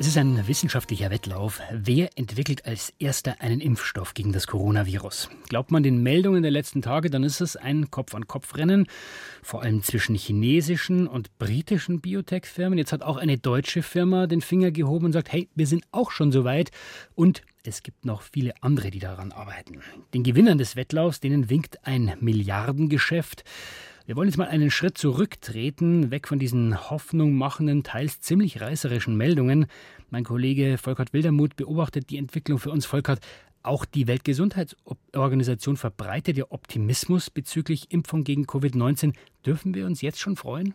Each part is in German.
Es ist ein wissenschaftlicher Wettlauf. Wer entwickelt als erster einen Impfstoff gegen das Coronavirus? Glaubt man den Meldungen der letzten Tage, dann ist es ein Kopf-an-Kopf-Rennen, vor allem zwischen chinesischen und britischen Biotech-Firmen. Jetzt hat auch eine deutsche Firma den Finger gehoben und sagt, hey, wir sind auch schon so weit und es gibt noch viele andere, die daran arbeiten. Den Gewinnern des Wettlaufs, denen winkt ein Milliardengeschäft. Wir wollen jetzt mal einen Schritt zurücktreten, weg von diesen hoffnungmachenden, teils ziemlich reißerischen Meldungen. Mein Kollege Volkert Wildermuth beobachtet die Entwicklung für uns. Volkert, auch die Weltgesundheitsorganisation verbreitet ja Optimismus bezüglich Impfung gegen Covid-19. Dürfen wir uns jetzt schon freuen?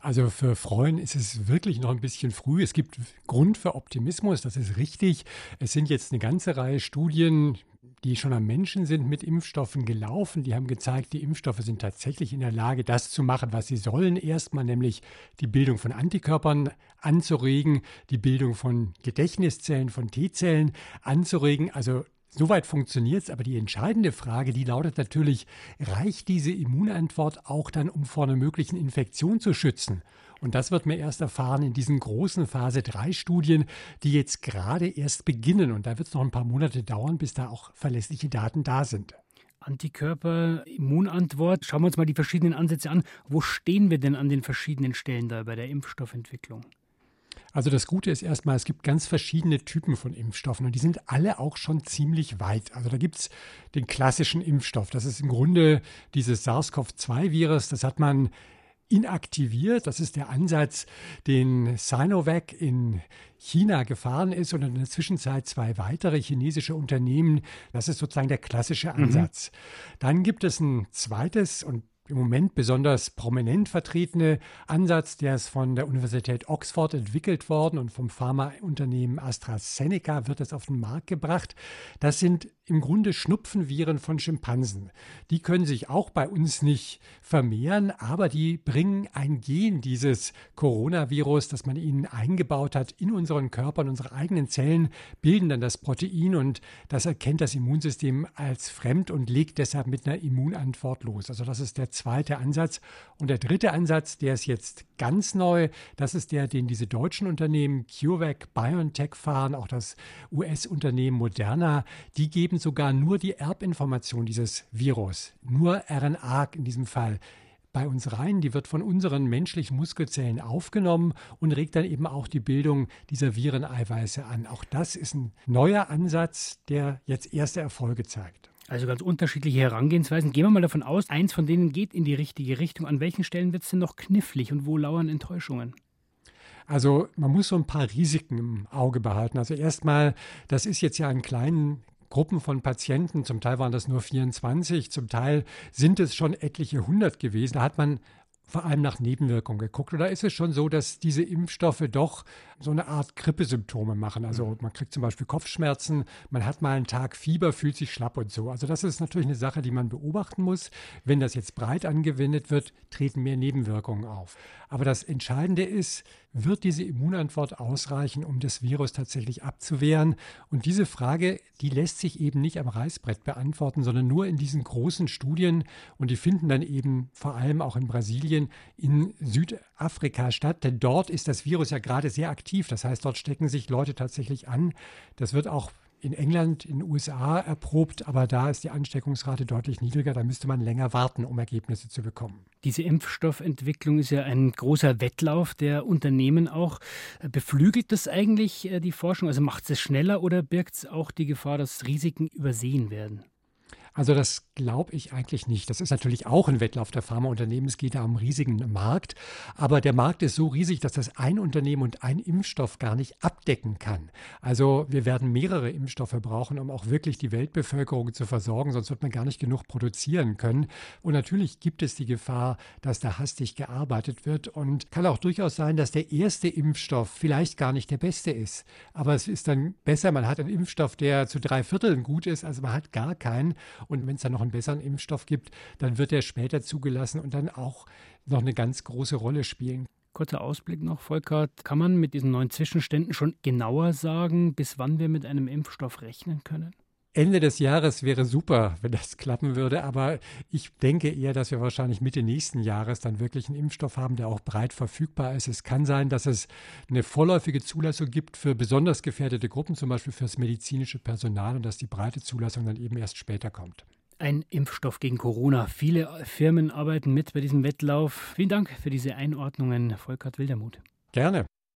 Also für Freuen ist es wirklich noch ein bisschen früh. Es gibt Grund für Optimismus, das ist richtig. Es sind jetzt eine ganze Reihe Studien, die schon am Menschen sind, mit Impfstoffen gelaufen. Die haben gezeigt, die Impfstoffe sind tatsächlich in der Lage, das zu machen, was sie sollen. Erstmal nämlich die Bildung von Antikörpern anzuregen, die Bildung von Gedächtniszellen, von T-Zellen anzuregen. Also Soweit funktioniert es, aber die entscheidende Frage, die lautet natürlich, reicht diese Immunantwort auch dann, um vor einer möglichen Infektion zu schützen? Und das wird man erst erfahren in diesen großen Phase 3 Studien, die jetzt gerade erst beginnen. Und da wird es noch ein paar Monate dauern, bis da auch verlässliche Daten da sind. Antikörper, Immunantwort. Schauen wir uns mal die verschiedenen Ansätze an. Wo stehen wir denn an den verschiedenen Stellen da bei der Impfstoffentwicklung? Also das Gute ist erstmal, es gibt ganz verschiedene Typen von Impfstoffen und die sind alle auch schon ziemlich weit. Also da gibt es den klassischen Impfstoff. Das ist im Grunde dieses SARS-CoV-2-Virus. Das hat man inaktiviert. Das ist der Ansatz, den Sinovac in China gefahren ist und in der Zwischenzeit zwei weitere chinesische Unternehmen. Das ist sozusagen der klassische mhm. Ansatz. Mhm. Dann gibt es ein zweites und im Moment besonders prominent vertretene Ansatz, der ist von der Universität Oxford entwickelt worden und vom Pharmaunternehmen AstraZeneca wird es auf den Markt gebracht. Das sind im Grunde Schnupfenviren von Schimpansen. Die können sich auch bei uns nicht vermehren, aber die bringen ein Gen dieses Coronavirus, das man ihnen eingebaut hat, in unseren Körpern, unsere eigenen Zellen, bilden dann das Protein und das erkennt das Immunsystem als fremd und legt deshalb mit einer Immunantwort los. Also das ist der zweite Ansatz. Und der dritte Ansatz, der ist jetzt ganz neu, das ist der, den diese deutschen Unternehmen CureVac, BioNTech fahren, auch das US-Unternehmen Moderna, die geben sogar nur die Erbinformation dieses Virus, nur RNA in diesem Fall bei uns rein. Die wird von unseren menschlichen Muskelzellen aufgenommen und regt dann eben auch die Bildung dieser Vireneiweiße an. Auch das ist ein neuer Ansatz, der jetzt erste Erfolge zeigt. Also ganz unterschiedliche Herangehensweisen. Gehen wir mal davon aus, eins von denen geht in die richtige Richtung. An welchen Stellen wird es denn noch knifflig und wo lauern Enttäuschungen? Also man muss so ein paar Risiken im Auge behalten. Also erstmal, das ist jetzt ja ein kleinen Gruppen von Patienten, zum Teil waren das nur 24, zum Teil sind es schon etliche hundert gewesen. Da hat man vor allem nach Nebenwirkungen geguckt. Oder ist es schon so, dass diese Impfstoffe doch so eine Art Grippesymptome machen? Also mhm. man kriegt zum Beispiel Kopfschmerzen, man hat mal einen Tag Fieber, fühlt sich schlapp und so. Also das ist natürlich eine Sache, die man beobachten muss. Wenn das jetzt breit angewendet wird, treten mehr Nebenwirkungen auf. Aber das Entscheidende ist, wird diese Immunantwort ausreichen, um das Virus tatsächlich abzuwehren? Und diese Frage, die lässt sich eben nicht am Reißbrett beantworten, sondern nur in diesen großen Studien. Und die finden dann eben vor allem auch in Brasilien, in Südafrika statt. Denn dort ist das Virus ja gerade sehr aktiv. Das heißt, dort stecken sich Leute tatsächlich an. Das wird auch in England, in den USA erprobt, aber da ist die Ansteckungsrate deutlich niedriger. Da müsste man länger warten, um Ergebnisse zu bekommen. Diese Impfstoffentwicklung ist ja ein großer Wettlauf der Unternehmen auch. Beflügelt das eigentlich äh, die Forschung? Also macht es schneller oder birgt es auch die Gefahr, dass Risiken übersehen werden? Also das glaube ich eigentlich nicht. Das ist natürlich auch ein Wettlauf der Pharmaunternehmen. Es geht da um einen riesigen Markt. Aber der Markt ist so riesig, dass das ein Unternehmen und ein Impfstoff gar nicht abdecken kann. Also wir werden mehrere Impfstoffe brauchen, um auch wirklich die Weltbevölkerung zu versorgen. Sonst wird man gar nicht genug produzieren können. Und natürlich gibt es die Gefahr, dass da hastig gearbeitet wird. Und kann auch durchaus sein, dass der erste Impfstoff vielleicht gar nicht der beste ist. Aber es ist dann besser, man hat einen Impfstoff, der zu drei Vierteln gut ist, also man hat gar keinen. Und wenn es dann noch einen besseren Impfstoff gibt, dann wird er später zugelassen und dann auch noch eine ganz große Rolle spielen. Kurzer Ausblick noch, Volker. Kann man mit diesen neuen Zwischenständen schon genauer sagen, bis wann wir mit einem Impfstoff rechnen können? Ende des Jahres wäre super, wenn das klappen würde, aber ich denke eher, dass wir wahrscheinlich Mitte nächsten Jahres dann wirklich einen Impfstoff haben, der auch breit verfügbar ist. Es kann sein, dass es eine vorläufige Zulassung gibt für besonders gefährdete Gruppen, zum Beispiel für das medizinische Personal und dass die breite Zulassung dann eben erst später kommt. Ein Impfstoff gegen Corona. Viele Firmen arbeiten mit bei diesem Wettlauf. Vielen Dank für diese Einordnungen, Volkert Wildermuth. Gerne.